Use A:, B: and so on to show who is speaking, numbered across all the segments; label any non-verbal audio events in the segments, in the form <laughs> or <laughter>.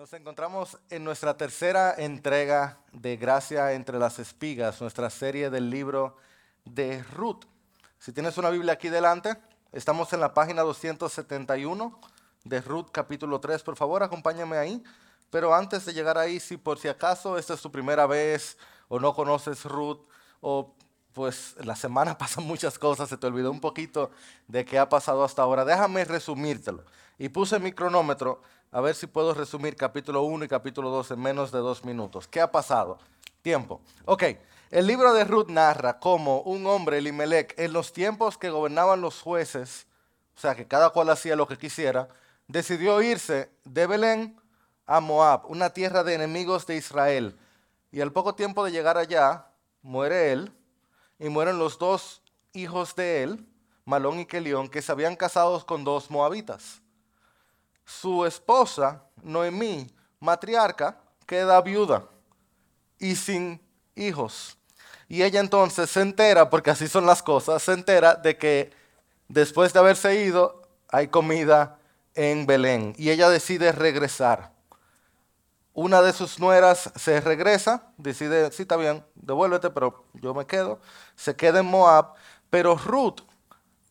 A: Nos encontramos en nuestra tercera entrega de Gracia entre las Espigas, nuestra serie del libro de Ruth. Si tienes una Biblia aquí delante, estamos en la página 271 de Ruth capítulo 3. Por favor, acompáñame ahí. Pero antes de llegar ahí, si por si acaso esta es tu primera vez o no conoces Ruth o pues la semana <laughs> pasan muchas cosas, se te olvidó un poquito de qué ha pasado hasta ahora. Déjame resumírtelo. Y puse mi cronómetro a ver si puedo resumir capítulo 1 y capítulo 2 en menos de dos minutos. ¿Qué ha pasado? Tiempo. Ok, el libro de Ruth narra cómo un hombre, Elimelech, en los tiempos que gobernaban los jueces, o sea que cada cual hacía lo que quisiera, decidió irse de Belén a Moab, una tierra de enemigos de Israel. Y al poco tiempo de llegar allá, muere él y mueren los dos hijos de él, Malón y Kelión, que se habían casado con dos moabitas su esposa, Noemí, matriarca, queda viuda y sin hijos. Y ella entonces se entera, porque así son las cosas, se entera de que después de haberse ido hay comida en Belén. Y ella decide regresar. Una de sus nueras se regresa, decide, sí está bien, devuélvete, pero yo me quedo. Se queda en Moab, pero Ruth,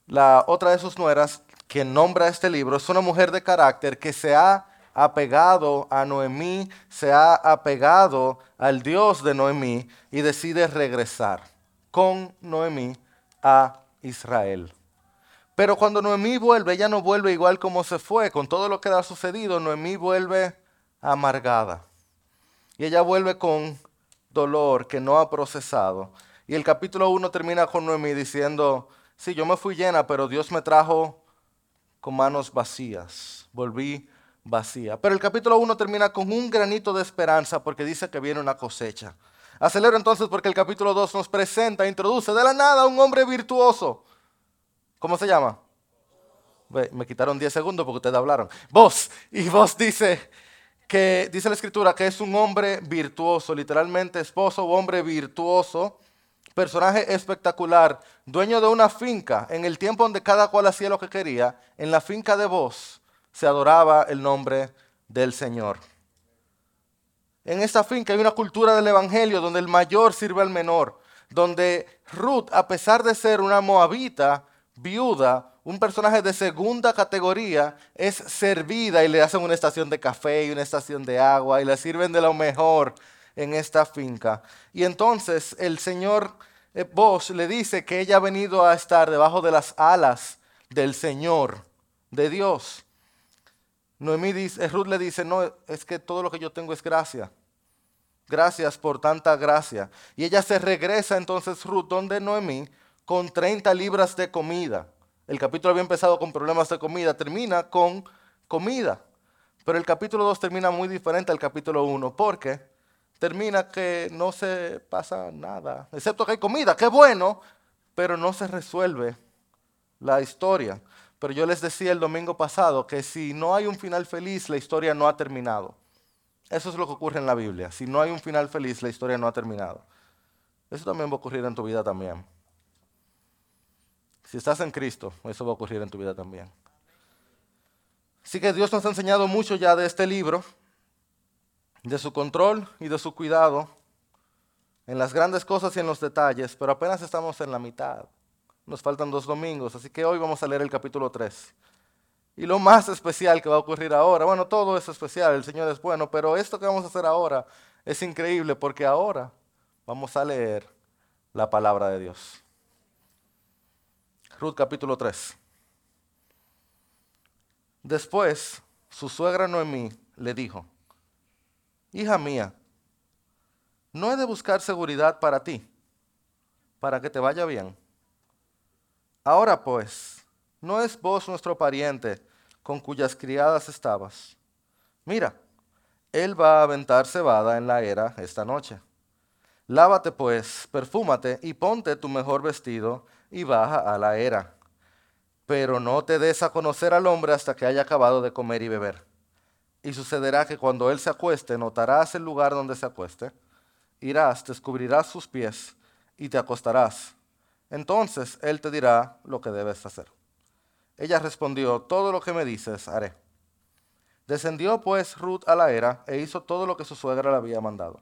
A: la otra de sus nueras, quien nombra este libro, es una mujer de carácter que se ha apegado a Noemí, se ha apegado al Dios de Noemí y decide regresar con Noemí a Israel. Pero cuando Noemí vuelve, ella no vuelve igual como se fue, con todo lo que ha sucedido, Noemí vuelve amargada. Y ella vuelve con dolor que no ha procesado. Y el capítulo 1 termina con Noemí diciendo, sí, yo me fui llena, pero Dios me trajo con manos vacías. Volví vacía. Pero el capítulo 1 termina con un granito de esperanza porque dice que viene una cosecha. Acelero entonces porque el capítulo 2 nos presenta, introduce de la nada a un hombre virtuoso. ¿Cómo se llama? Me quitaron 10 segundos porque ustedes hablaron. Vos. Y vos dice que, dice la escritura, que es un hombre virtuoso, literalmente esposo o hombre virtuoso personaje espectacular, dueño de una finca, en el tiempo donde cada cual hacía lo que quería, en la finca de vos se adoraba el nombre del Señor. En esta finca hay una cultura del Evangelio donde el mayor sirve al menor, donde Ruth, a pesar de ser una moabita, viuda, un personaje de segunda categoría, es servida y le hacen una estación de café y una estación de agua y le sirven de lo mejor en esta finca. Y entonces el Señor vos le dice que ella ha venido a estar debajo de las alas del Señor, de Dios. Noemí dice, Ruth le dice, no, es que todo lo que yo tengo es gracia. Gracias por tanta gracia. Y ella se regresa entonces Ruth donde Noemí con 30 libras de comida. El capítulo había empezado con problemas de comida, termina con comida. Pero el capítulo 2 termina muy diferente al capítulo 1. ¿Por qué? Termina que no se pasa nada, excepto que hay comida, qué bueno, pero no se resuelve la historia. Pero yo les decía el domingo pasado que si no hay un final feliz, la historia no ha terminado. Eso es lo que ocurre en la Biblia. Si no hay un final feliz, la historia no ha terminado. Eso también va a ocurrir en tu vida también. Si estás en Cristo, eso va a ocurrir en tu vida también. Así que Dios nos ha enseñado mucho ya de este libro de su control y de su cuidado en las grandes cosas y en los detalles, pero apenas estamos en la mitad. Nos faltan dos domingos, así que hoy vamos a leer el capítulo 3. Y lo más especial que va a ocurrir ahora, bueno, todo es especial, el Señor es bueno, pero esto que vamos a hacer ahora es increíble porque ahora vamos a leer la palabra de Dios. Ruth capítulo 3. Después, su suegra Noemí le dijo, hija mía, no he de buscar seguridad para ti, para que te vaya bien. Ahora pues, ¿no es vos nuestro pariente con cuyas criadas estabas? Mira, él va a aventar cebada en la era esta noche. Lávate pues, perfúmate y ponte tu mejor vestido y baja a la era. Pero no te des a conocer al hombre hasta que haya acabado de comer y beber y sucederá que cuando él se acueste, notarás el lugar donde se acueste, irás, descubrirás sus pies y te acostarás. Entonces él te dirá lo que debes hacer. Ella respondió, todo lo que me dices haré. Descendió pues Ruth a la era e hizo todo lo que su suegra le había mandado.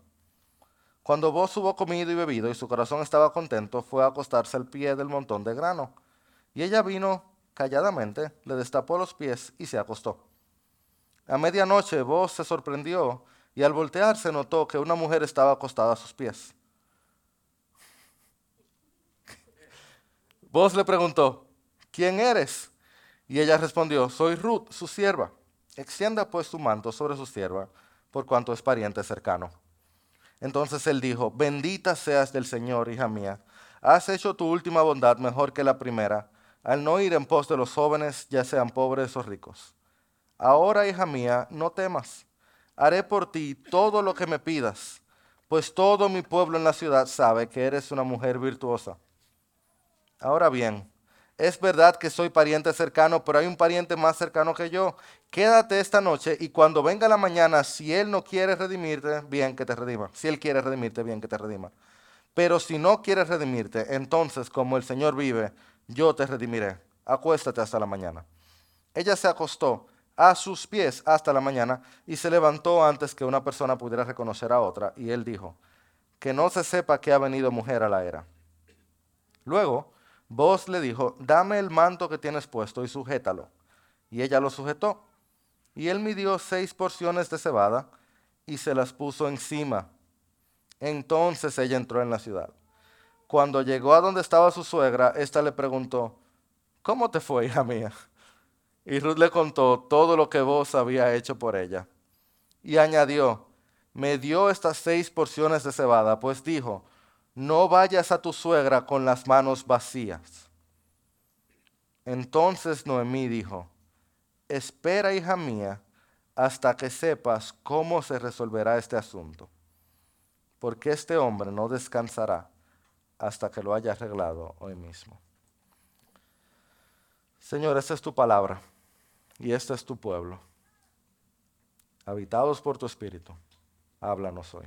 A: Cuando vos hubo comido y bebido y su corazón estaba contento, fue a acostarse al pie del montón de grano. Y ella vino calladamente, le destapó los pies y se acostó. A medianoche vos se sorprendió y al voltearse notó que una mujer estaba acostada a sus pies. <laughs> Vos le preguntó, ¿quién eres? Y ella respondió, soy Ruth, su sierva. Extienda pues tu manto sobre su sierva, por cuanto es pariente cercano. Entonces él dijo, bendita seas del Señor, hija mía. Has hecho tu última bondad mejor que la primera, al no ir en pos de los jóvenes, ya sean pobres o ricos. Ahora, hija mía, no temas. Haré por ti todo lo que me pidas, pues todo mi pueblo en la ciudad sabe que eres una mujer virtuosa. Ahora bien, es verdad que soy pariente cercano, pero hay un pariente más cercano que yo. Quédate esta noche y cuando venga la mañana, si él no quiere redimirte, bien que te redima. Si él quiere redimirte, bien que te redima. Pero si no quiere redimirte, entonces como el Señor vive, yo te redimiré. Acuéstate hasta la mañana. Ella se acostó a sus pies hasta la mañana y se levantó antes que una persona pudiera reconocer a otra. Y él dijo, que no se sepa que ha venido mujer a la era. Luego, Vos le dijo, dame el manto que tienes puesto y sujétalo. Y ella lo sujetó. Y él midió seis porciones de cebada y se las puso encima. Entonces ella entró en la ciudad. Cuando llegó a donde estaba su suegra, ésta le preguntó, ¿cómo te fue, hija mía? Y Ruth le contó todo lo que vos había hecho por ella. Y añadió, me dio estas seis porciones de cebada, pues dijo, no vayas a tu suegra con las manos vacías. Entonces Noemí dijo, espera, hija mía, hasta que sepas cómo se resolverá este asunto, porque este hombre no descansará hasta que lo haya arreglado hoy mismo. Señor, esta es tu palabra y este es tu pueblo. Habitados por tu espíritu, háblanos hoy.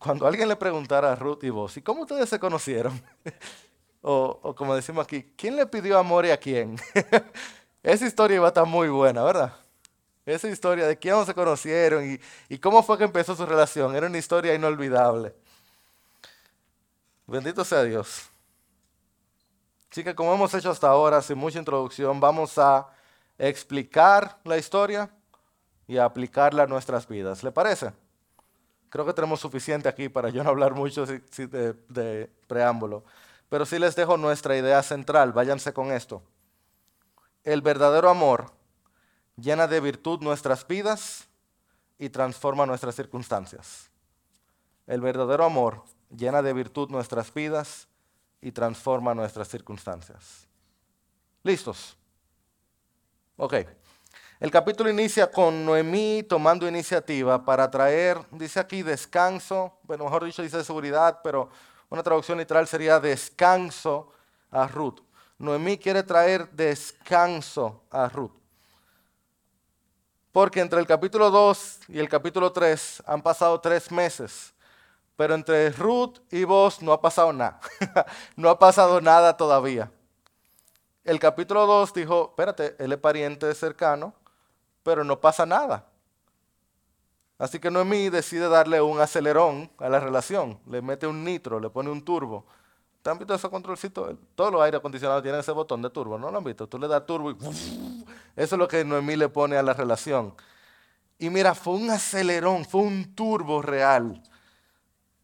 A: cuando alguien le preguntara a Ruth y vos, ¿y cómo ustedes se conocieron? <laughs> o, como decimos aquí, ¿quién le pidió amor y a quién? <laughs> Esa historia iba a estar muy buena, ¿verdad? Esa historia de quién se conocieron y, y cómo fue que empezó su relación. Era una historia inolvidable. Bendito sea Dios. Así que como hemos hecho hasta ahora, sin mucha introducción, vamos a explicar la historia y a aplicarla a nuestras vidas. ¿Le parece? Creo que tenemos suficiente aquí para yo no hablar mucho de, preámbulo. Pero sí les dejo nuestra idea central, váyanse con esto. El verdadero amor llena de virtud nuestras vidas y transforma nuestras circunstancias. El verdadero amor llena de virtud nuestras vidas y transforma nuestras circunstancias. ¿Listos? Ok. El capítulo inicia con Noemí tomando iniciativa para traer, dice aquí, descanso, bueno, mejor dicho dice seguridad, pero una traducción literal sería descanso a Ruth. Noemí quiere traer descanso a Ruth. Porque entre el capítulo 2 y el capítulo 3 han pasado tres meses. Pero entre Ruth y vos no ha pasado nada. <laughs> no ha pasado nada todavía. El capítulo 2 dijo, espérate, él es pariente cercano pero no pasa nada. Así que Noemí decide darle un acelerón a la relación, le mete un nitro, le pone un turbo. ¿Te han visto ese controlcito? Todos los aire acondicionados tienen ese botón de turbo, ¿no lo han visto? Tú le das turbo y eso es lo que Noemí le pone a la relación. Y mira, fue un acelerón, fue un turbo real.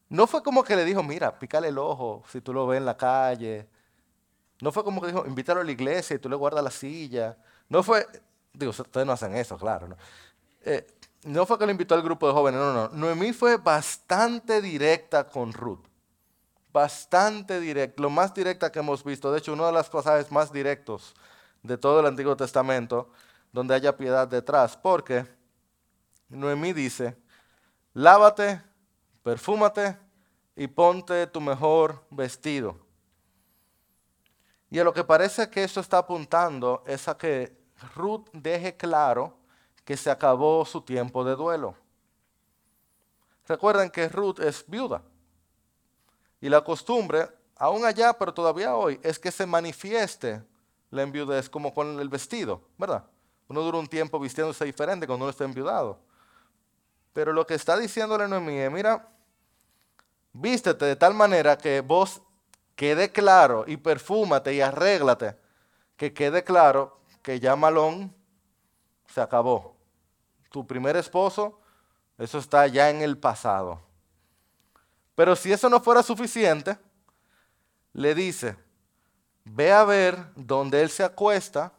A: No fue como que le dijo, mira, pícale el ojo si tú lo ves en la calle. No fue como que dijo, invítalo a la iglesia y tú le guardas la silla. No fue, Digo, ustedes no hacen eso, claro. ¿no? Eh, fue que le invitó al grupo de jóvenes, no, no. Noemí fue bastante directa con Ruth. Bastante directa, lo más directa que hemos visto. De hecho, uno de los pasajes más directos de todo el Antiguo Testamento, donde haya piedad detrás. Porque Noemí dice, lávate, perfúmate y ponte tu mejor vestido. Y a lo que parece que eso está apuntando es a que Ruth deje claro que se acabó su tiempo de duelo. Recuerden que Ruth es viuda. Y la costumbre aún allá, pero todavía hoy, es que se manifieste la enviudez como con el vestido, ¿verdad? Uno dura un tiempo vistiéndose diferente cuando uno está enviudado. Pero lo que está diciéndole Noemí es, mira, vístete de tal manera que vos quede claro y perfúmate y arréglate, que quede claro que ya Malón se acabó. Tu primer esposo, eso está ya en el pasado. Pero si eso no fuera suficiente, le dice, ve a ver donde él se acuesta,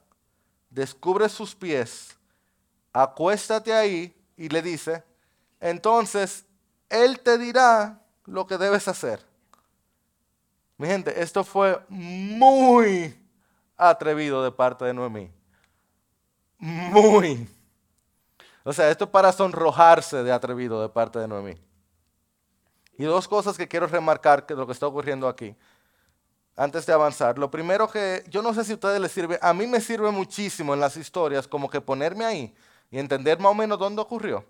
A: descubre sus pies, acuéstate ahí y le dice, entonces él te dirá lo que debes hacer. Mi gente, esto fue muy atrevido de parte de Noemí. Muy. O sea, esto es para sonrojarse de atrevido de parte de Noemí. Y dos cosas que quiero remarcar que lo que está ocurriendo aquí, antes de avanzar. Lo primero que, yo no sé si a ustedes les sirve, a mí me sirve muchísimo en las historias como que ponerme ahí y entender más o menos dónde ocurrió.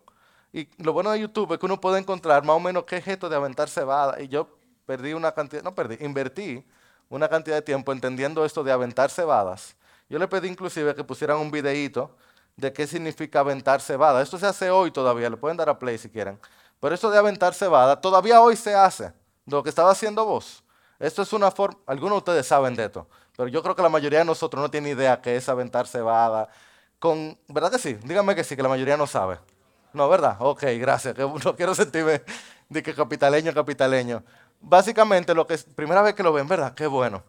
A: Y lo bueno de YouTube es que uno puede encontrar más o menos qué es esto de aventar cebada. Y yo perdí una cantidad, no perdí, invertí una cantidad de tiempo entendiendo esto de aventar cebadas. Yo le pedí inclusive que pusieran un videíto de qué significa aventar cebada. Esto se hace hoy todavía, le pueden dar a play si quieren. Pero esto de aventar cebada todavía hoy se hace, lo que estaba haciendo vos. Esto es una forma, algunos de ustedes saben de esto, pero yo creo que la mayoría de nosotros no tiene idea qué es aventar cebada. ¿Verdad que sí? Díganme que sí, que la mayoría no sabe. No, ¿verdad? Ok, gracias. <laughs> No quiero sentirme de que capitaleño, capitaleño. Básicamente, lo que es, primera vez que lo ven, ¿verdad? Qué bueno.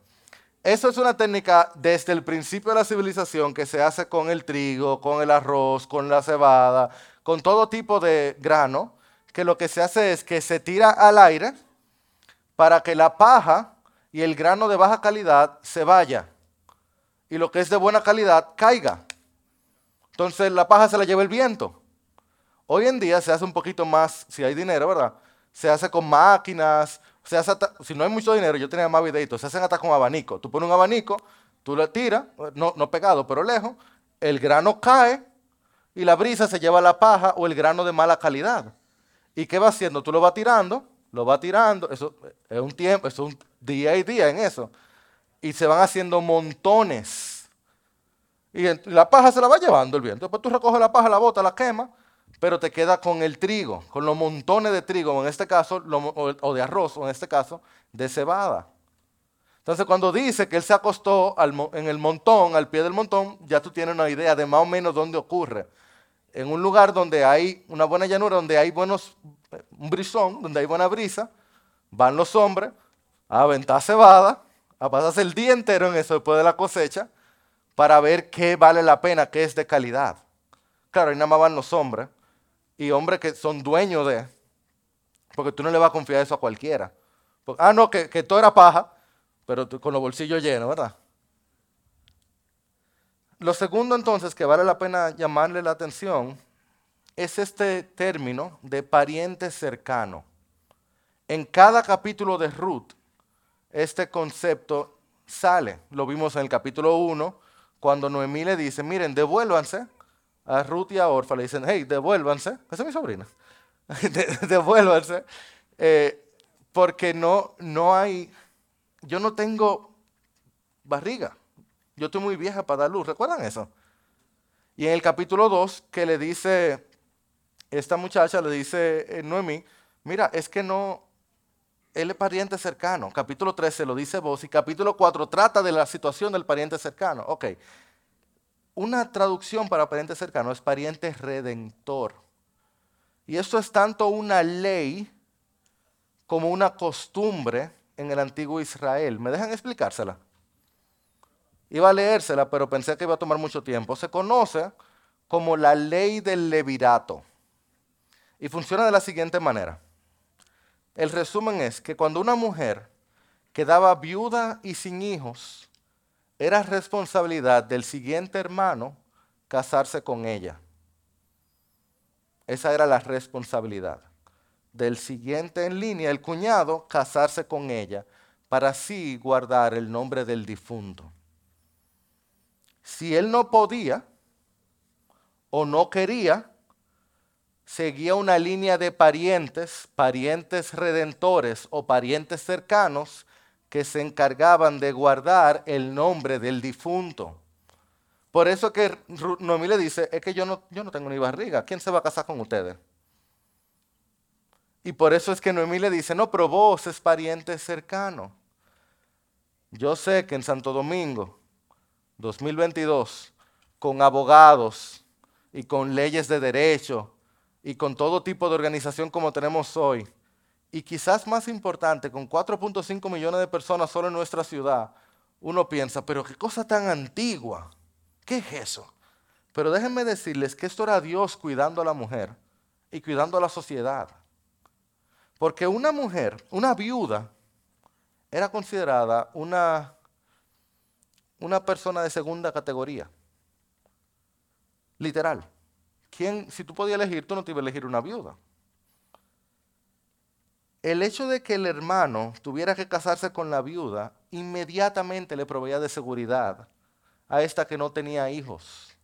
A: Eso es una técnica desde el principio de la civilización que se hace con el trigo, con el arroz, con la cebada, con todo tipo de grano, que lo que se hace es que se tira al aire para que la paja y el grano de baja calidad se vaya y lo que es de buena calidad caiga. Entonces la paja se la lleva el viento. Hoy en día se hace un poquito más, si hay dinero, ¿verdad? Se hace con máquinas, se hace si no hay mucho dinero, yo tenía más videitos, se hacen hasta con abanico. Tú pones un abanico, tú lo tiras, no, no pegado, pero lejos, el grano cae y la brisa se lleva la paja o el grano de mala calidad. ¿Y qué va haciendo? Tú lo vas tirando, lo vas tirando, eso es un tiempo, eso es un día y día en eso. Y se van haciendo montones. Y la paja se la va llevando el viento. Después tú recoges la paja, la bota, la quema pero te queda con el trigo, con los montones de trigo, en este caso, o de arroz, o en este caso, de cebada. Entonces, cuando dice que él se acostó en el montón, al pie del montón, ya tú tienes una idea de más o menos dónde ocurre. En un lugar donde hay una buena llanura, donde hay buenos, un brisón, donde hay buena brisa, van los hombres a aventar cebada, a pasarse el día entero en eso después de la cosecha, para ver qué vale la pena, qué es de calidad. Claro, ahí nada más van los hombres y hombres que son dueños de, porque tú no le vas a confiar eso a cualquiera. ah, no, que, todo era paja, pero con los bolsillos llenos, ¿verdad? Lo segundo entonces que vale la pena llamarle la atención es este término de pariente cercano. En cada capítulo de Ruth, este concepto sale. Lo vimos en el capítulo 1, cuando Noemí le dice, miren, devuélvanse a Ruth y a Orfa le dicen, hey, devuélvanse, esa es mi sobrina, <laughs> devuélvanse, eh, porque no, no hay, yo no tengo barriga, yo estoy muy vieja para dar luz, ¿recuerdan eso? Y en el capítulo 2, que le dice, esta muchacha le dice eh, Noemí, mira, es que no, él es pariente cercano. Capítulo 13 lo dice vos y capítulo 4 trata de la situación del pariente cercano. Ok, una traducción para pariente cercano es pariente redentor. Y esto es tanto una ley como una costumbre en el antiguo Israel. ¿Me dejan explicársela? Iba a leérsela, pero pensé que iba a tomar mucho tiempo. Se conoce como la ley del levirato. Y funciona de la siguiente manera. El resumen es que cuando una mujer quedaba viuda y sin hijos, era responsabilidad del siguiente hermano casarse con ella. Esa era la responsabilidad. Del siguiente en línea, el cuñado, casarse con ella, para así guardar el nombre del difunto. Si él no podía o no quería, seguía una línea de parientes, parientes redentores o parientes cercanos, que se encargaban de guardar el nombre del difunto. Por eso que Noemí le dice, es que yo no, yo no tengo ni barriga, ¿quién se va a casar con ustedes? Y por eso es que Noemí le dice, no, pero vos es pariente cercano. Yo sé que en Santo Domingo, 2022, con abogados y con leyes de derecho y con todo tipo de organización como tenemos hoy, y quizás más importante, con 4.5 millones de personas solo en nuestra ciudad, uno piensa, pero qué cosa tan antigua, ¿qué es eso? Pero déjenme decirles que esto era Dios cuidando a la mujer y cuidando a la sociedad. Porque una mujer, una viuda, era considerada una, una persona de segunda categoría. Literal. ¿Quién, si tú podías elegir, tú no te ibas a elegir una viuda. El hecho de que el hermano tuviera que casarse con la viuda inmediatamente le proveía de seguridad a esta que no tenía hijos.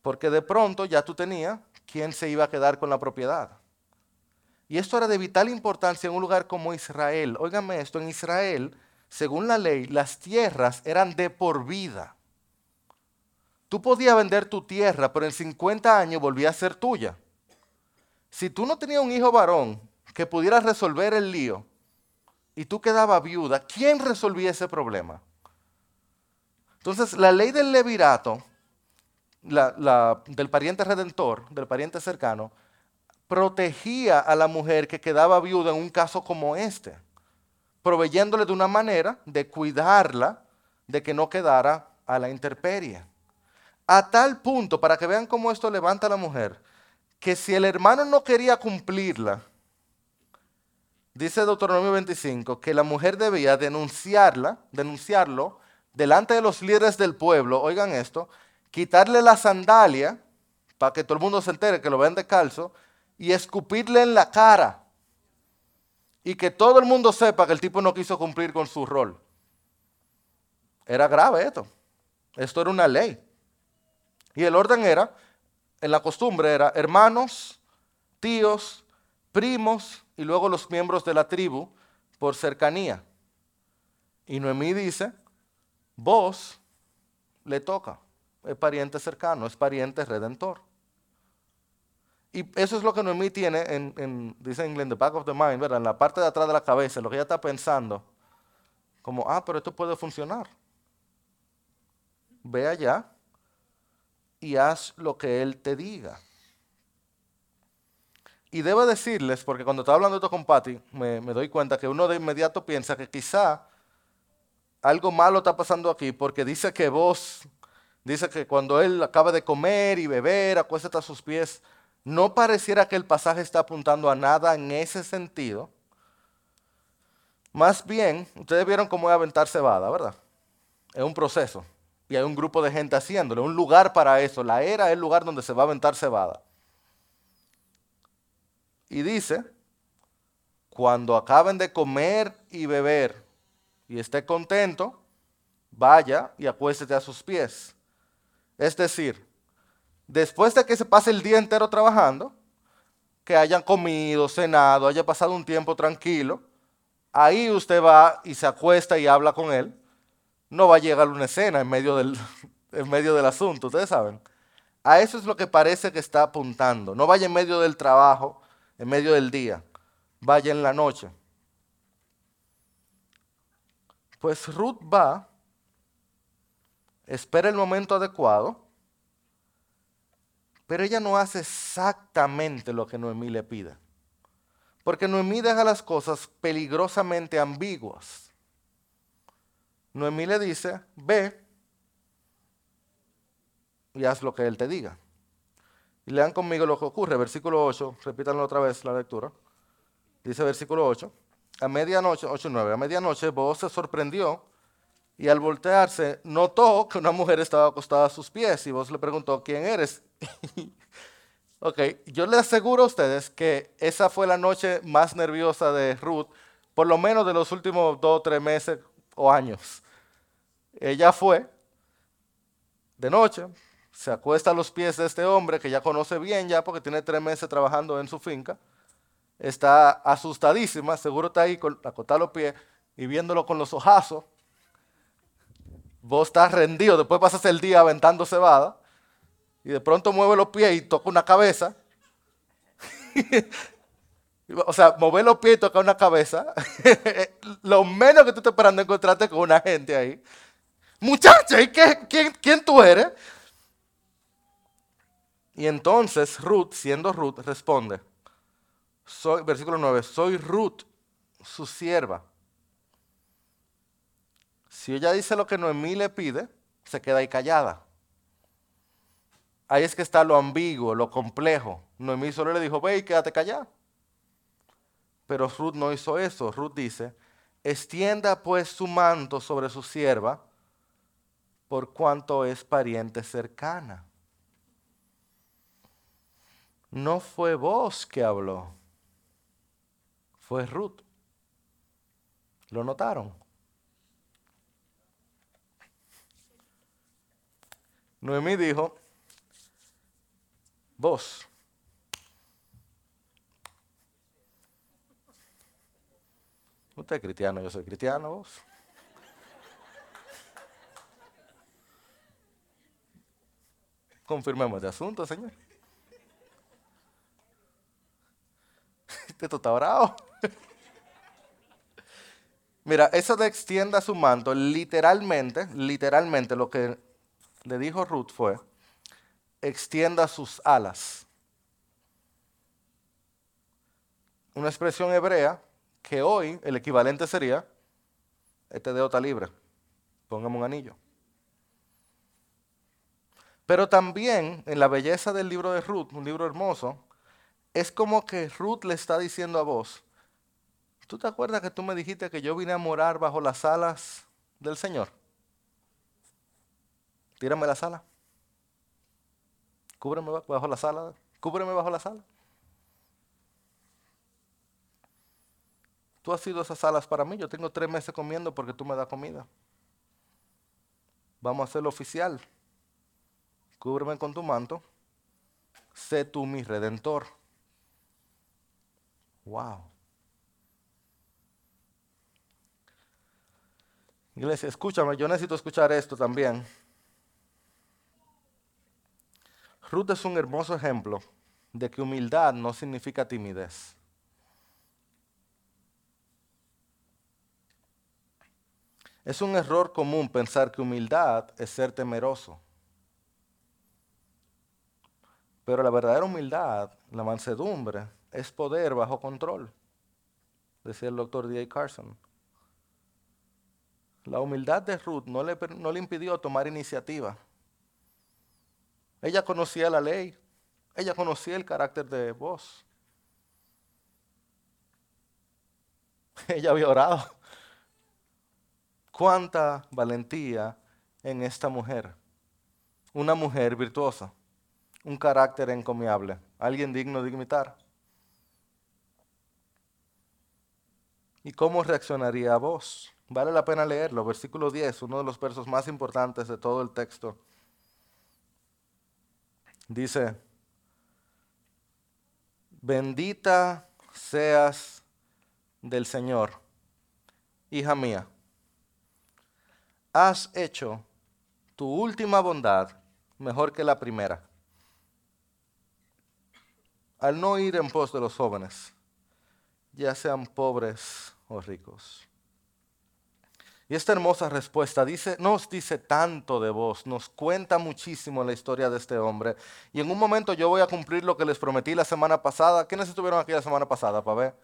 A: Porque de pronto ya tú tenías quién se iba a quedar con la propiedad. Y esto era de vital importancia en un lugar como Israel. Óigame esto, en Israel, según la ley, las tierras eran de por vida. Tú podías vender tu tierra, pero en 50 años volvía a ser tuya. Si tú no tenías un hijo varón que pudiera resolver el lío y tú quedabas viuda, ¿quién resolvía ese problema? Entonces, la ley del levirato, del pariente redentor, del pariente cercano, protegía a la mujer que quedaba viuda en un caso como este, proveyéndole de una manera de cuidarla de que no quedara a la intemperie. A tal punto, para que vean cómo esto levanta a la mujer, que si el hermano no quería cumplirla, dice Deuteronomio 25, que la mujer debía denunciarla, denunciarlo delante de los líderes del pueblo, oigan esto, quitarle la sandalia para que todo el mundo se entere que lo ven descalzo y escupirle en la cara. Y que todo el mundo sepa que el tipo no quiso cumplir con su rol. Era grave esto. Esto era una ley. Y el orden era, en la costumbre era hermanos, tíos, primos y luego los miembros de la tribu por cercanía. Y Noemí dice, vos le toca, es pariente cercano, es pariente redentor. Y eso es lo que Noemí tiene, en, en, dice en the back of the mind, ¿verdad? en la parte de atrás de la cabeza, lo que ella está pensando, como, ah, pero esto puede funcionar. Ve allá y haz lo que Él te diga. Y debo decirles, porque cuando estaba hablando esto con Patty, me, doy cuenta que uno de inmediato piensa que quizá algo malo está pasando aquí, porque dice que vos, dice que cuando Él acaba de comer y beber, acuéstate a sus pies, no pareciera que el pasaje está apuntando a nada en ese sentido. Más bien, ustedes vieron cómo es aventar cebada, ¿verdad? Es un proceso. Hay un grupo de gente haciéndolo, un lugar para eso. La era es el lugar donde se va a aventar cebada. Y dice, cuando acaben de comer y beber y esté contento, vaya y acuéstete a sus pies. Es decir, después de que se pase el día entero trabajando, que hayan comido, cenado, haya pasado un tiempo tranquilo, ahí usted va y se acuesta y habla con él. No va a llegar una escena en medio del, <laughs> en medio del asunto, ustedes saben. A eso es lo que parece que está apuntando. No vaya en medio del trabajo, en medio del día, vaya en la noche. Pues Ruth va, espera el momento adecuado, pero ella no hace exactamente lo que Noemí le pide. Porque Noemí deja las cosas peligrosamente ambiguas. Noemí le dice, ve y haz lo que él te diga. Y lean conmigo lo que ocurre. Versículo 8, repítanlo otra vez la lectura. Dice versículo 8, a medianoche, 8 y 9, a medianoche vos se sorprendió y al voltearse notó que una mujer estaba acostada a sus pies y vos le preguntó, ¿quién eres? <laughs> ok, yo le aseguro a ustedes que esa fue la noche más nerviosa de Ruth, por lo menos de los últimos dos o tres meses o años. Ella fue de noche, se acuesta a los pies de este hombre que ya conoce bien ya porque tiene tres meses trabajando en su finca está asustadísima, seguro está ahí con acostada los pies y viéndolo con los ojazos. Vos estás rendido, después pasas el día aventando cebada y de pronto mueve los pies y toca una cabeza. <laughs> o sea, mover los pies y tocar una cabeza. <laughs> Lo menos que tú estás esperando encontrarte con una gente ahí. Muchacha, ¿y qué, quién, tú eres? Y entonces Ruth, siendo Ruth, responde, soy, versículo 9, soy Ruth, su sierva. Si ella dice lo que Noemí le pide, se queda ahí callada. Ahí es que está lo ambiguo, lo complejo. Noemí solo le dijo, ve y quédate callada. Pero Ruth no hizo eso. Ruth dice, extienda pues su manto sobre su sierva por cuanto es pariente cercana. No fue vos que habló, fue Ruth. ¿Lo notaron? Noemí dijo, vos. Usted es cristiano, yo soy cristiano, vos. Confirmemos este asunto, Señor. Esto está bravo. Mira, eso de extienda su manto, literalmente, literalmente lo que le dijo Ruth fue, extienda sus alas. Una expresión hebrea que hoy el equivalente sería, este dedo está libre, pongamos un anillo. Pero también en la belleza del libro de Ruth, un libro hermoso, es como que Ruth le está diciendo a vos, ¿tú te acuerdas que tú me dijiste que yo vine a morar bajo las alas del Señor? Tírame la sala. Cúbreme bajo la sala. Cúbreme bajo la sala. Tú has sido esas alas para mí. Yo tengo tres meses comiendo porque tú me das comida. Vamos a hacerlo oficial cúbreme con tu manto, sé tú mi redentor. Wow. Iglesia, escúchame, yo necesito escuchar esto también. Ruth es un hermoso ejemplo de que humildad no significa timidez. Es un error común pensar que humildad es ser temeroso. Pero la verdadera humildad, la mansedumbre, es poder bajo control, decía el doctor D.A. Carson. La humildad de Ruth no le, no le impidió tomar iniciativa. Ella conocía la ley, ella conocía el carácter de vos. <laughs> Ella había orado. Cuánta valentía en esta mujer. Una mujer virtuosa un carácter encomiable, alguien digno de imitar. ¿Y cómo reaccionaría a vos? Vale la pena leerlo, versículo 10, uno de los versos más importantes de todo el texto. Dice, bendita seas del Señor, hija mía, has hecho tu última bondad mejor que la primera al no ir en pos de los jóvenes, ya sean pobres o ricos. Y esta hermosa respuesta dice, nos dice tanto de vos, nos cuenta muchísimo la historia de este hombre. Y en un momento yo voy a cumplir lo que les prometí la semana pasada. ¿Quiénes estuvieron aquí la semana pasada para ver?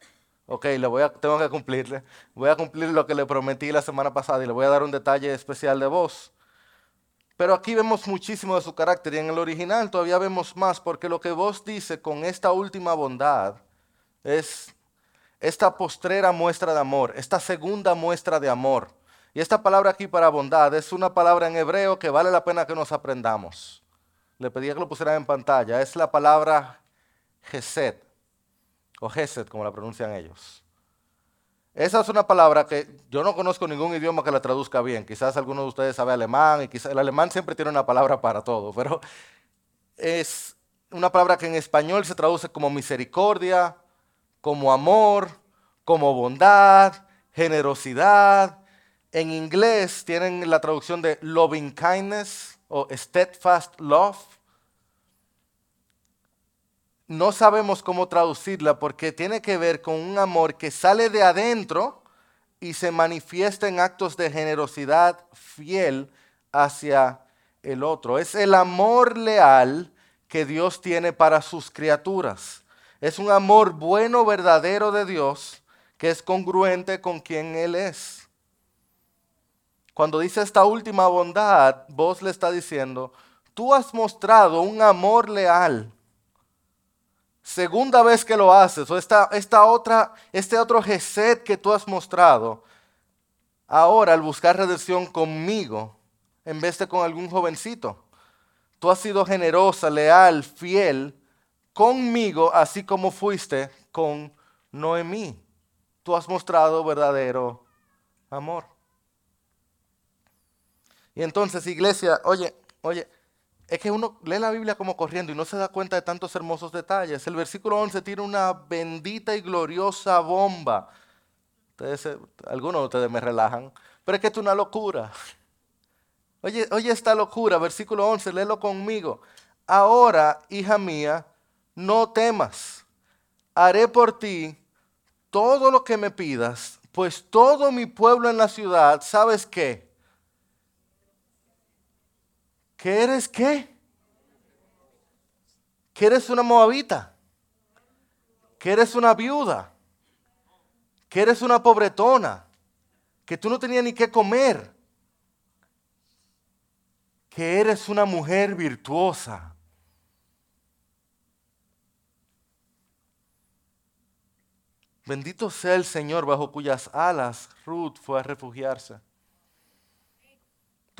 A: Ok, voy a, tengo que cumplirle. Voy a cumplir lo que le prometí la semana pasada y le voy a dar un detalle especial de vos. Pero aquí vemos muchísimo de su carácter y en el original todavía vemos más porque lo que vos dice con esta última bondad es esta postrera muestra de amor, esta segunda muestra de amor. Y esta palabra aquí para bondad es una palabra en hebreo que vale la pena que nos aprendamos. Le pedí que lo pusieran en pantalla. Es la palabra gesed o gesed como la pronuncian ellos. Esa es una palabra que yo no conozco ningún idioma que la traduzca bien. Quizás alguno de ustedes sabe alemán y quizás el alemán siempre tiene una palabra para todo, <laughs> pero es una palabra que en español se traduce como misericordia, como amor, como bondad, generosidad. En inglés tienen la traducción de loving kindness o steadfast love. No sabemos cómo traducirla porque tiene que ver con un amor que sale de adentro y se manifiesta en actos de generosidad fiel hacia el otro. Es el amor leal que Dios tiene para sus criaturas. Es un amor bueno, verdadero de Dios, que es congruente con quien Él es. Cuando dice esta última bondad, vos le está diciendo, tú has mostrado un amor leal. Segunda vez que lo haces, o esta, esta otra, este otro geset que tú has mostrado, ahora al buscar redención conmigo, en vez de con algún jovencito. Tú has sido generosa, leal, fiel conmigo, así como fuiste con Noemí. Tú has mostrado verdadero amor. Y entonces, iglesia, oye, oye, es que uno lee la Biblia como corriendo y no se da cuenta de tantos hermosos detalles. El versículo 11 tiene una bendita y gloriosa bomba. Ustedes, algunos de ustedes me relajan, pero es que es una locura. <laughs> Oye, oye esta locura, versículo 11, léelo conmigo. Ahora, hija mía, no temas. Haré por ti todo lo que me pidas, pues todo mi pueblo en la ciudad, ¿sabes qué? ¿Qué eres qué? Que eres una moabita. Que eres una viuda. Que eres una pobretona. Que tú no tenías ni qué comer que eres una mujer virtuosa. Bendito sea el Señor bajo cuyas alas Ruth fue a refugiarse.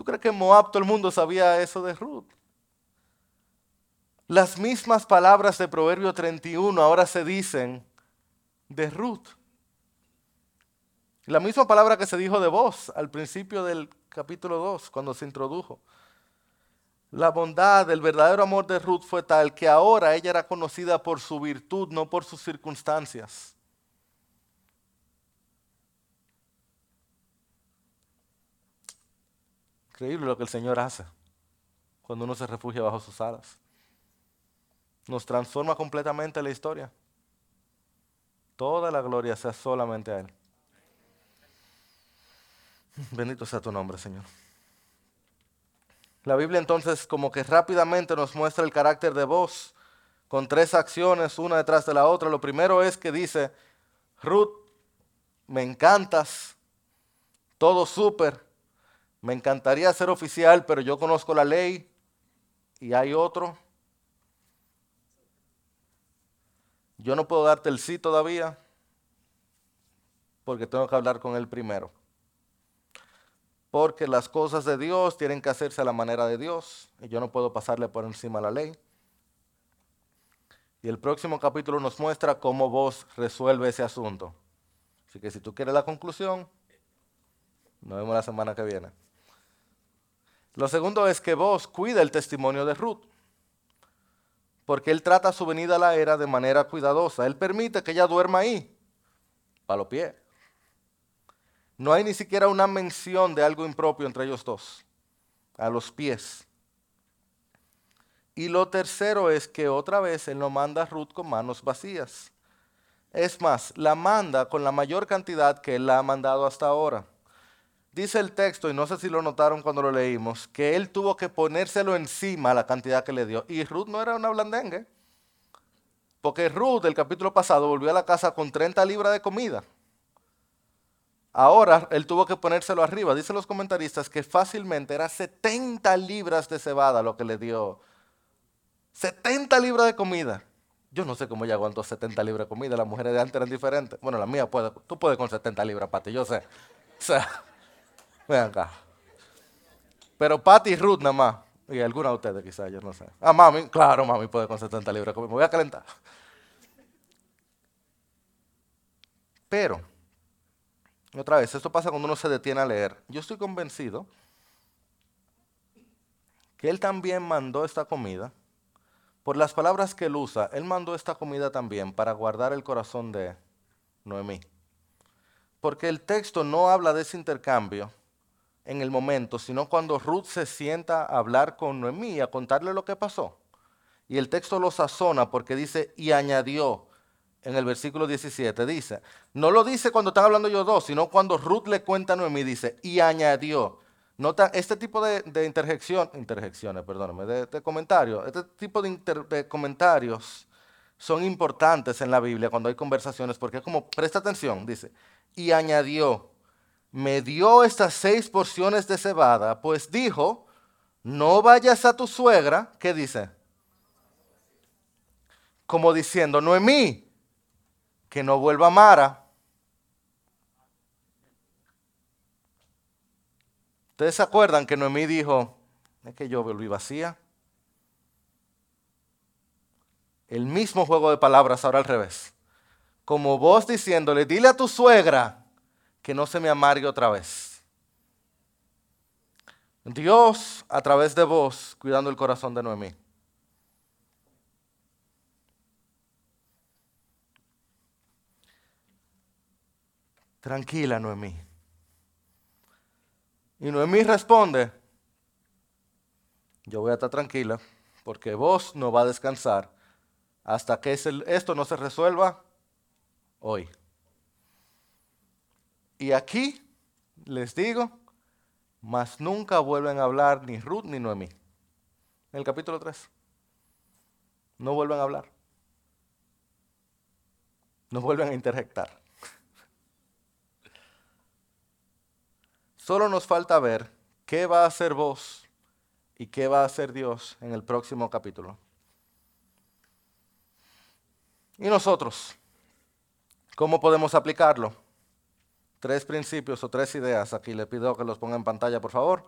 A: ¿Tú crees que Moab todo el mundo sabía eso de Ruth? Las mismas palabras de Proverbio 31 ahora se dicen de Ruth. La misma palabra que se dijo de vos al principio del capítulo 2, cuando se introdujo. La bondad, el verdadero amor de Ruth fue tal que ahora ella era conocida por su virtud, no por sus circunstancias. Increíble lo que el Señor hace cuando uno se refugia bajo sus alas. Nos transforma completamente la historia. Toda la gloria sea solamente a Él. Bendito sea tu nombre, Señor. La Biblia entonces como que rápidamente nos muestra el carácter de vos con tres acciones, una detrás de la otra. Lo primero es que dice, Ruth, me encantas, todo súper, me encantaría ser oficial, pero yo conozco la ley y hay otro. Yo no puedo darte el sí todavía porque tengo que hablar con él primero porque las cosas de Dios tienen que hacerse a la manera de Dios y yo no puedo pasarle por encima la ley. Y el próximo capítulo nos muestra cómo vos resuelve ese asunto. Así que si tú quieres la conclusión, nos vemos la semana que viene. Lo segundo es que vos cuida el testimonio de Ruth, porque él trata su venida a la era de manera cuidadosa. Él permite que ella duerma ahí, para los pies. No hay ni siquiera una mención de algo impropio entre ellos dos, a los pies. Y lo tercero es que otra vez él no manda a Ruth con manos vacías. Es más, la manda con la mayor cantidad que él la ha mandado hasta ahora. Dice el texto, y no sé si lo notaron cuando lo leímos, que él tuvo que ponérselo encima la cantidad que le dio. Y Ruth no era una blandengue. Porque Ruth, el capítulo pasado, volvió a la casa con 30 libras de comida. Ahora él tuvo que ponérselo arriba. Dicen los comentaristas que fácilmente era 70 libras de cebada lo que le dio. 70 libras de comida. Yo no sé cómo ella aguantó 70 libras de comida. Las mujeres de antes eran diferentes. Bueno, la mía. Tú puedes con 70 libras, Pati, yo sé. O sea, ven acá. Pero Pati y Ruth nada más. Y alguna de ustedes quizás, yo no sé. Ah, mami, claro, mami puede con 70 libras. Me voy a calentar. Pero otra vez, esto pasa cuando uno se detiene a leer. Yo estoy convencido que Él también mandó esta comida por las palabras que él usa, él mandó esta comida también para guardar el corazón de Noemí. Porque el texto no habla de ese intercambio en el momento, sino cuando Ruth se sienta a hablar con Noemí a contarle lo que pasó. Y el texto lo sazona porque dice, y añadió en el versículo 17, dice, no lo dice cuando están hablando ellos dos, sino cuando Ruth le cuenta a Noemí, dice, y añadió. Nota, este tipo de, interjección, interjecciones, perdóname, de, comentarios, este tipo de, de comentarios son importantes en la Biblia cuando hay conversaciones, porque es como, presta atención, dice, y añadió, me dio estas seis porciones de cebada, pues dijo, no vayas a tu suegra, ¿qué dice? Como diciendo, Noemí, que no vuelva Mara. ¿Ustedes se acuerdan que Noemí dijo, es que yo volví vacía? El mismo juego de palabras ahora al revés. Como vos diciéndole, dile a tu suegra que no se me amargue otra vez. Dios, a través de vos, cuidando el corazón de Noemí. Tranquila, Noemí. Y Noemí responde, yo voy a estar tranquila porque vos no va a descansar hasta que esto no se resuelva hoy. Y aquí les digo, más nunca vuelven a hablar ni Ruth ni Noemí. En el capítulo 3. No vuelven a hablar. No vuelven a interjectar. Solo nos falta ver qué va a hacer vos y qué va a hacer Dios en el próximo capítulo. ¿Y nosotros? ¿Cómo podemos aplicarlo? Tres principios o tres ideas. Aquí le pido que los ponga en pantalla, por favor.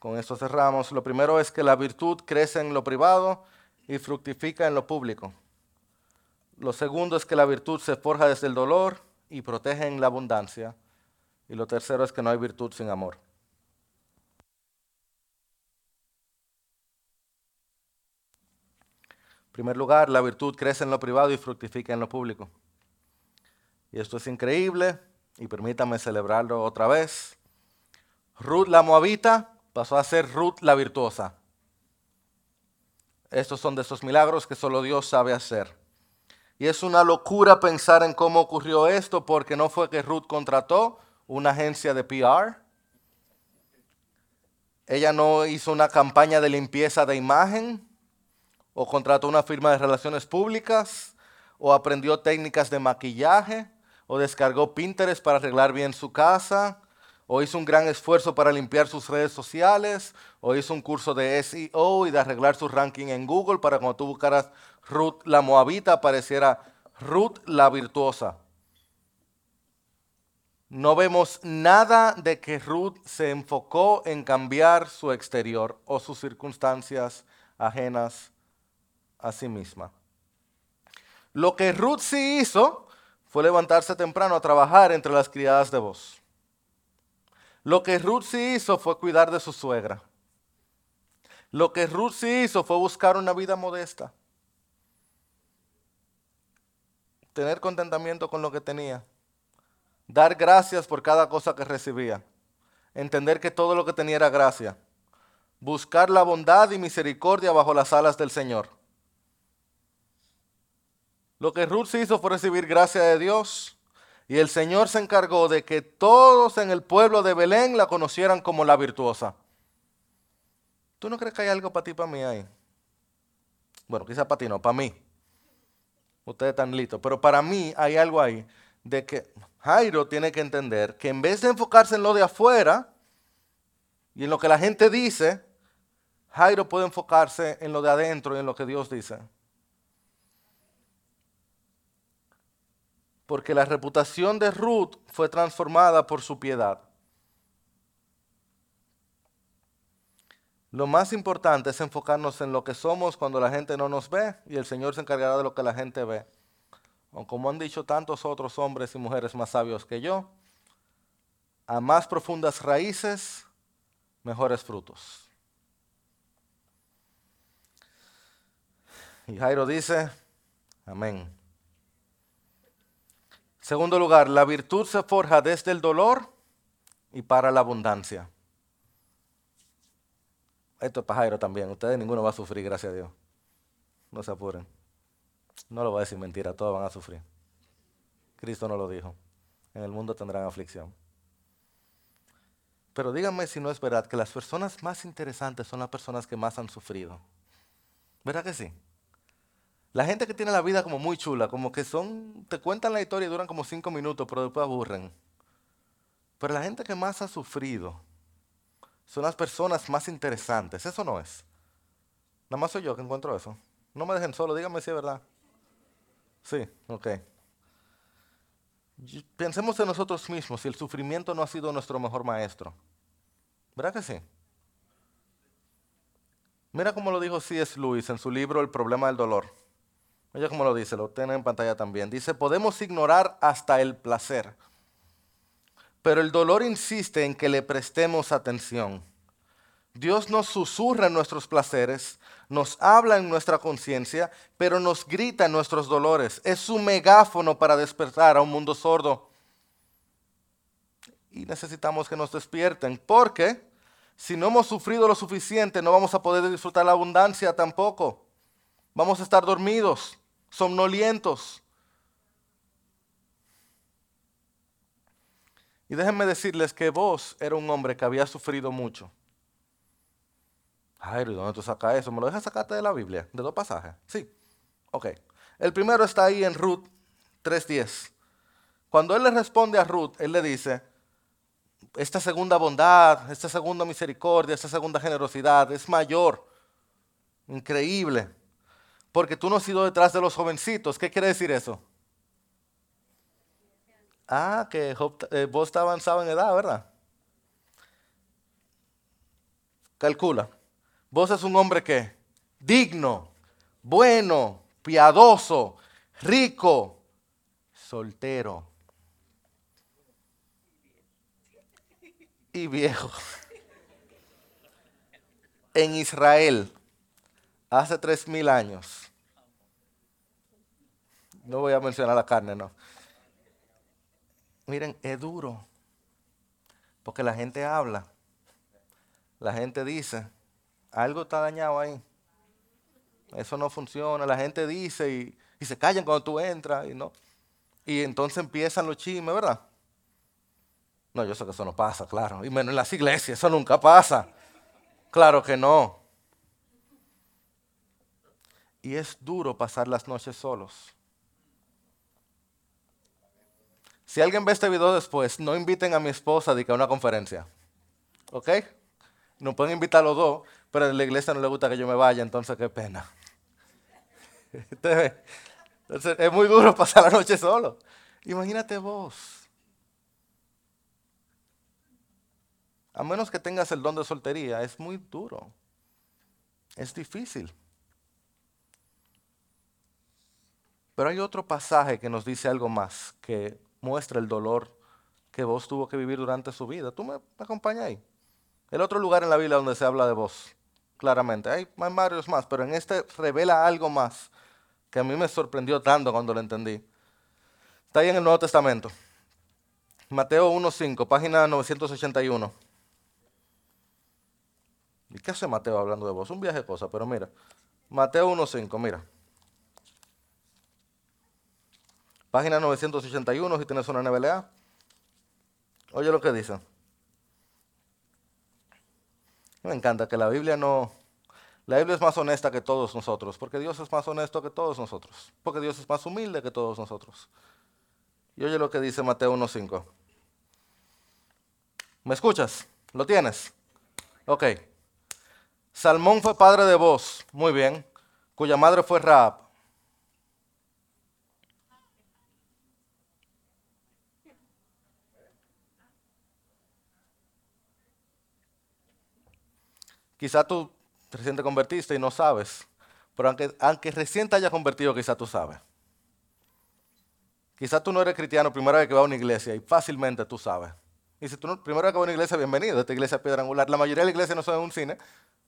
A: Con esto cerramos. Lo primero es que la virtud crece en lo privado y fructifica en lo público. Lo segundo es que la virtud se forja desde el dolor y protege en la abundancia. Y lo tercero es que no hay virtud sin amor. En primer lugar, la virtud crece en lo privado y fructifica en lo público. Y esto es increíble y permítame celebrarlo otra vez. Ruth la moabita pasó a ser Ruth la virtuosa. Estos son de esos milagros que solo Dios sabe hacer. Y es una locura pensar en cómo ocurrió esto porque no fue que Ruth contrató una agencia de PR. Ella no hizo una campaña de limpieza de imagen o contrató una firma de relaciones públicas o aprendió técnicas de maquillaje o descargó Pinterest para arreglar bien su casa o hizo un gran esfuerzo para limpiar sus redes sociales o hizo un curso de SEO y de arreglar su ranking en Google para cuando tú buscaras Ruth la Moabita apareciera Ruth la virtuosa no vemos nada de que Ruth se enfocó en cambiar su exterior o sus circunstancias ajenas a sí misma. Lo que Ruth sí hizo fue levantarse temprano a trabajar entre las criadas de voz. Lo que Ruth sí hizo fue cuidar de su suegra. Lo que Ruth sí hizo fue buscar una vida modesta. Tener contentamiento con lo que tenía Dar gracias por cada cosa que recibía. Entender que todo lo que tenía era gracia. Buscar la bondad y misericordia bajo las alas del Señor. Lo que Ruth hizo fue recibir gracia de Dios y el Señor se encargó de que todos en el pueblo de Belén la conocieran como la virtuosa. ¿Tú no crees que hay algo para ti, para mí ahí? Bueno, quizás para ti no, para mí. Ustedes están listos. Pero para mí hay algo ahí de que Jairo tiene que entender que en vez de enfocarse en lo de afuera y en lo que la gente dice, Jairo puede enfocarse en lo de adentro y en lo que Dios dice. Porque la reputación de Ruth fue transformada por su piedad. Lo más importante es enfocarnos en lo que somos cuando la gente no nos ve y el Señor se encargará de lo que la gente ve como han dicho tantos otros hombres y mujeres más sabios que yo, a más profundas raíces, mejores frutos. Y Jairo dice, amén. Segundo lugar, la virtud se forja desde el dolor y para la abundancia. Esto es para también. Ustedes ninguno va a sufrir, gracias a Dios. No se apuren. No lo voy a decir mentira, todos van a sufrir. Cristo no lo dijo. En el mundo tendrán aflicción. Pero díganme si no es verdad que las personas más interesantes son las personas que más han sufrido. ¿Verdad que sí? La gente que tiene la vida como muy chula, como que son, te cuentan la historia y duran como cinco minutos, pero después aburren. Pero la gente que más ha sufrido son las personas más interesantes. Eso no es. Nada más soy yo que encuentro eso. No me dejen solo, díganme si es verdad. Sí, ok. Pensemos en nosotros mismos si el sufrimiento no ha sido nuestro mejor maestro. ¿Verdad que sí? Mira cómo lo dijo C.S. Lewis en su libro El problema del dolor. Oye cómo lo dice, lo tiene en pantalla también. Dice, podemos ignorar hasta el placer, pero el dolor insiste en que le prestemos atención. Dios nos susurra en nuestros placeres, nos habla en nuestra conciencia, pero nos grita en nuestros dolores. Es su megáfono para despertar a un mundo sordo. Y necesitamos que nos despierten, porque si no hemos sufrido lo suficiente, no vamos a poder disfrutar la abundancia tampoco. Vamos a estar dormidos, somnolientos. Y déjenme decirles que vos era un hombre que había sufrido mucho. Ay, ¿dónde tú sacas eso? ¿Me lo dejas sacarte de la Biblia? ¿De dos pasajes? Sí. Ok. El primero está ahí en Ruth 3.10. Cuando él le responde a Ruth, él le dice, esta segunda bondad, esta segunda misericordia, esta segunda generosidad es mayor, increíble, porque tú no has ido detrás de los jovencitos. ¿Qué quiere decir eso? Ah, que eh, vos estás avanzado en edad, ¿verdad? Calcula. Vos es un hombre que digno, bueno, piadoso, rico, soltero y viejo. En Israel, hace tres mil años, no voy a mencionar la carne, no. Miren, es duro, porque la gente habla, la gente dice, algo está dañado ahí. Eso no funciona. La gente dice y, se callan cuando tú entras y no. Y entonces empiezan los chismes, ¿verdad? No, yo sé que eso no pasa, claro. Y menos en las iglesias, eso nunca pasa. Claro que no. Y es duro pasar las noches solos. Si alguien ve este video después, no inviten a mi esposa a una conferencia. ¿Ok? No pueden invitar a los dos, pero a la iglesia no le gusta que yo me vaya, entonces qué pena. <laughs> Entonces, es muy duro pasar la noche solo. Imagínate vos. A menos que tengas el don de soltería, es muy duro. Es difícil. Pero hay otro pasaje que nos dice algo más, que muestra el dolor que vos tuvo que vivir durante su vida. ¿Tú me, acompañas ahí? El otro lugar en la Biblia donde se habla de vos, claramente. Hay varios más, pero en este revela algo más que a mí me sorprendió tanto cuando lo entendí. Está ahí en el Nuevo Testamento. Mateo 1.5, página 981. ¿Y qué hace Mateo hablando de vos? Un viaje de cosas, pero mira. Mateo 1.5, mira. Página 981, si tienes una NBLA. Oye lo que dice. Me encanta que la Biblia no... La Biblia es más honesta que todos nosotros, porque Dios es más honesto que todos nosotros, porque Dios es más humilde que todos nosotros. Y oye lo que dice Mateo 1.5. ¿Me escuchas? ¿Lo tienes? Ok. Salmón fue padre de vos, muy bien, cuya madre fue Raab. Quizá tú recién te convertiste y no sabes, pero aunque, aunque recién te hayas convertido, quizá tú sabes. Quizá tú no eres cristiano, primera vez que vas a una iglesia y fácilmente tú sabes. Y si tú no, primera vez que vas a una iglesia, bienvenido. Esta iglesia es piedra angular. La mayoría de las iglesias no son un cine,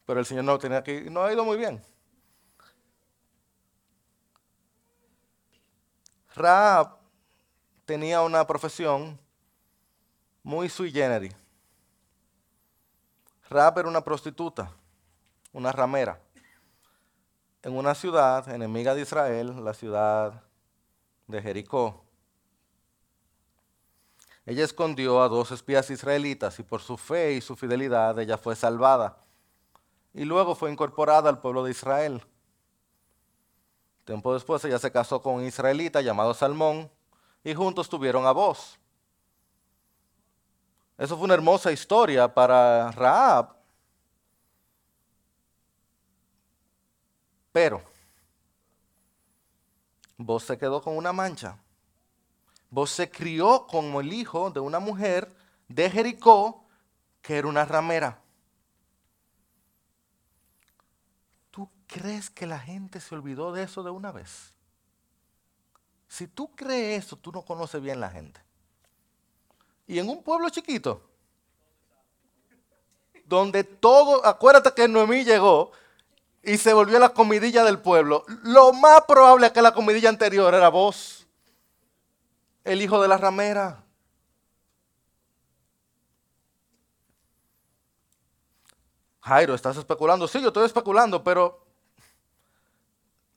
A: pero el Señor no lo tiene aquí no ha ido muy bien. Raab tenía una profesión muy sui generis. Raab era una prostituta, una ramera, en una ciudad enemiga de Israel, la ciudad de Jericó. Ella escondió a dos espías israelitas y por su fe y su fidelidad ella fue salvada. Y luego fue incorporada al pueblo de Israel. Tiempo después ella se casó con un israelita llamado Salmón y juntos tuvieron a voz. Eso fue una hermosa historia para Raab. Pero vos se quedó con una mancha. Vos se crió como el hijo de una mujer de Jericó que era una ramera. ¿Tú crees que la gente se olvidó de eso de una vez? Si tú crees eso, tú no conoces bien la gente. Y en un pueblo chiquito, donde todo, acuérdate que Noemí llegó y se volvió la comidilla del pueblo, lo más probable es que la comidilla anterior era vos, el hijo de la ramera. Jairo, ¿estás especulando? Sí, yo estoy especulando, pero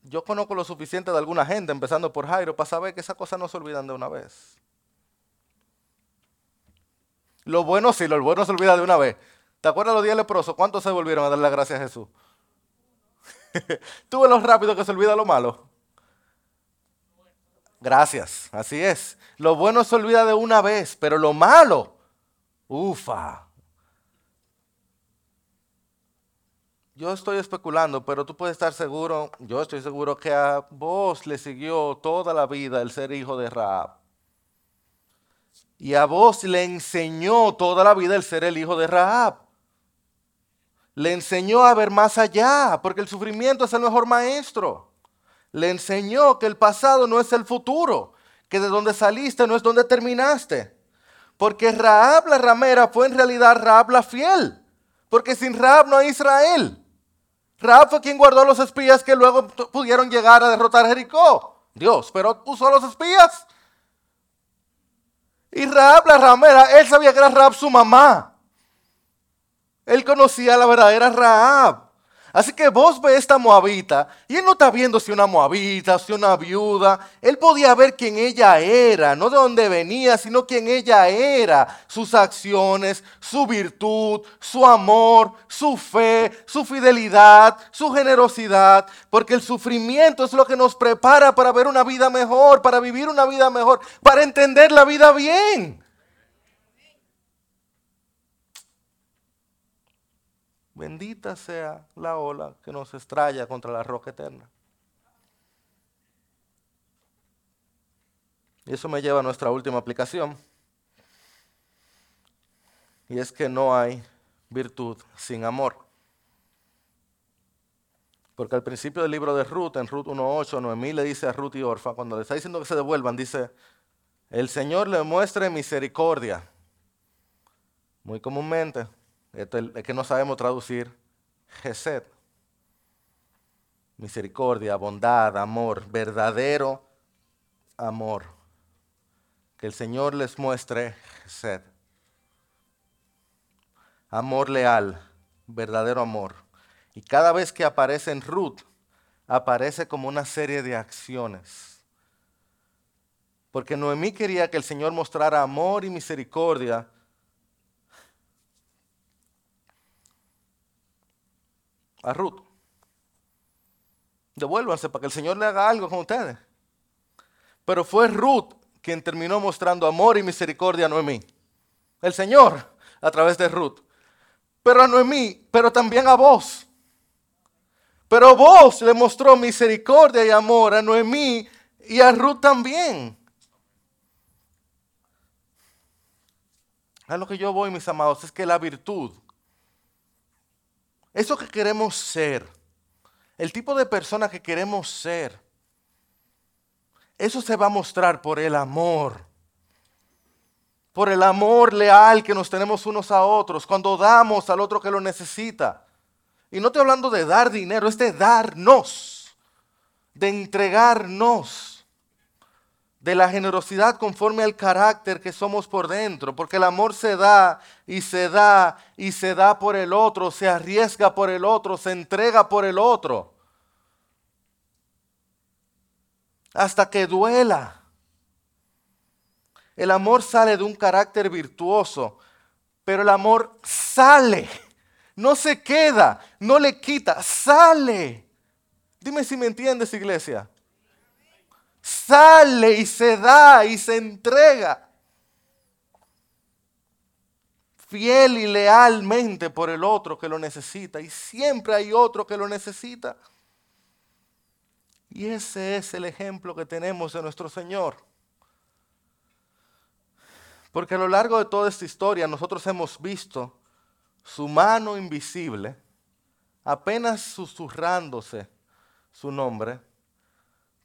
A: yo conozco lo suficiente de alguna gente, empezando por Jairo, para saber que esas cosas no se olvidan de una vez. Lo bueno sí, lo bueno se olvida de una vez. ¿Te acuerdas los días leprosos? ¿Cuántos se volvieron a dar las gracias a Jesús? <laughs> ¿Tú ves lo rápido que se olvida lo malo? Gracias, así es. Lo bueno se olvida de una vez, pero lo malo, ufa, Yo estoy especulando, pero tú puedes estar seguro, yo estoy seguro que a vos le siguió toda la vida el ser hijo de Raab. Y a vos le enseñó toda la vida el ser el hijo de Raab. Le enseñó a ver más allá, porque el sufrimiento es el mejor maestro. Le enseñó que el pasado no es el futuro, que de donde saliste no es donde terminaste. Porque Raab la ramera fue en realidad Raab la fiel. Porque sin Raab no hay Israel. Raab fue quien guardó los espías que luego pudieron llegar a derrotar Jericó. Dios, pero a los espías. Y Raab, la ramera, él sabía que era Raab su mamá. Él conocía a la verdadera Raab. Así que vos ves esta moabita y él no está viendo si una moabita, si una viuda. Él podía ver quién ella era, no de dónde venía, sino quién ella era. Sus acciones, su virtud, su amor, su fe, su fidelidad, su generosidad. Porque el sufrimiento es lo que nos prepara para ver una vida mejor, para vivir una vida mejor, para entender la vida bien. Bendita sea la ola que nos estrella contra la roca eterna. Y eso me lleva a nuestra última aplicación. Y es que no hay virtud sin amor. Porque al principio del libro de Ruth, en Ruth 1.8, Noemí le dice a Ruth y Orfa, cuando le está diciendo que se devuelvan, dice, el Señor le muestre misericordia. Muy comúnmente que no sabemos traducir Gesed. Misericordia, bondad, amor, verdadero amor. Que el Señor les muestre Gesed. Amor leal, verdadero amor. Y cada vez que aparece en Ruth, aparece como una serie de acciones. Porque Noemí quería que el Señor mostrara amor y misericordia a Ruth. Devuélvanse para que el Señor le haga algo con ustedes. Pero fue Ruth quien terminó mostrando amor y misericordia a Noemí. El Señor a través de Ruth. Pero a Noemí, pero también a vos. Pero vos le mostró misericordia y amor a Noemí y a Ruth también. A lo que yo voy, mis amados, es que la virtud eso que queremos ser, el tipo de persona que queremos ser, eso se va a mostrar por el amor. Por el amor leal que nos tenemos unos a otros, cuando damos al otro que lo necesita. Y no estoy hablando de dar dinero, es de darnos, de entregarnos. De la generosidad conforme al carácter que somos por dentro, porque el amor se da y se da y se da por el otro, se arriesga por el otro, se entrega por el otro, hasta que duela. El amor sale de un carácter virtuoso, pero el amor sale, no se queda, no le quita, sale. Dime si me entiendes, iglesia sale y se da y se entrega fiel y lealmente por el otro que lo necesita. Y siempre hay otro que lo necesita. Y ese es el ejemplo que tenemos de nuestro Señor. Porque a lo largo de toda esta historia nosotros hemos visto su mano invisible, apenas susurrándose su nombre,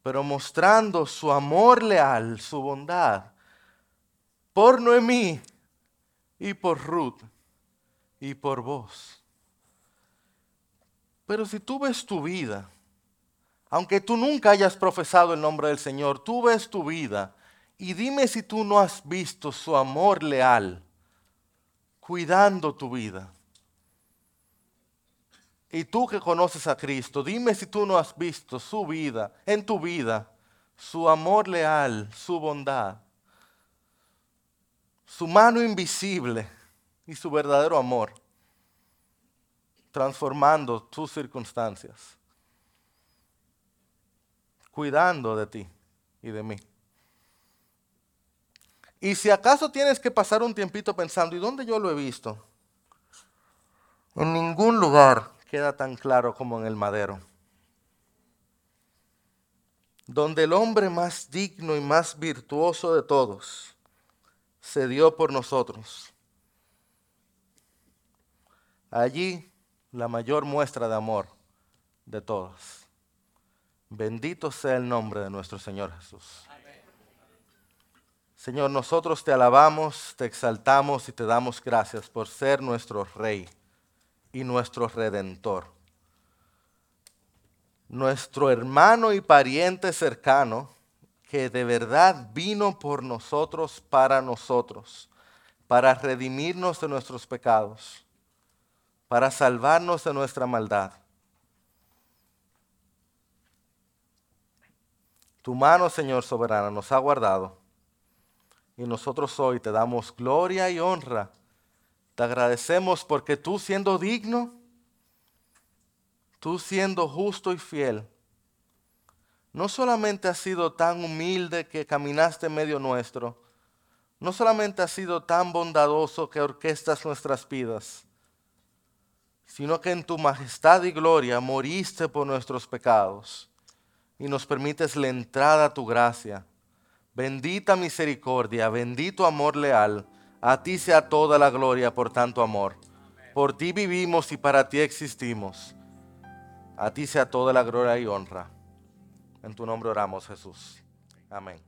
A: pero mostrando su amor leal, su bondad, por Noemí y por Ruth y por vos. Pero si tú ves tu vida, aunque tú nunca hayas profesado el nombre del Señor, tú ves tu vida y dime si tú no has visto su amor leal, cuidando tu vida. Y tú que conoces a Cristo, dime si tú no has visto su vida, en tu vida, su amor leal, su bondad, su mano invisible y su verdadero amor, transformando tus circunstancias, cuidando de ti y de mí. Y si acaso tienes que pasar un tiempito pensando, ¿y dónde yo lo he visto? En ningún lugar queda tan claro como en el madero, donde el hombre más digno y más virtuoso de todos se dio por nosotros. Allí la mayor muestra de amor de todas. Bendito sea el nombre de nuestro Señor Jesús. Señor, nosotros te alabamos, te exaltamos y te damos gracias por ser nuestro Rey y nuestro redentor. Nuestro hermano y pariente cercano que de verdad vino por nosotros, para nosotros, para redimirnos de nuestros pecados, para salvarnos de nuestra maldad. Tu mano, Señor soberana, nos ha guardado y nosotros hoy te damos gloria y honra te agradecemos porque tú siendo digno, tú siendo justo y fiel, no solamente has sido tan humilde que caminaste en medio nuestro, no solamente has sido tan bondadoso que orquestas nuestras vidas, sino que en tu majestad y gloria moriste por nuestros pecados y nos permites la entrada a tu gracia. Bendita misericordia, bendito amor leal a ti sea toda la gloria por tanto amor. Por ti vivimos y para ti existimos. A ti sea toda la gloria y honra. En tu nombre oramos, Jesús. Amén.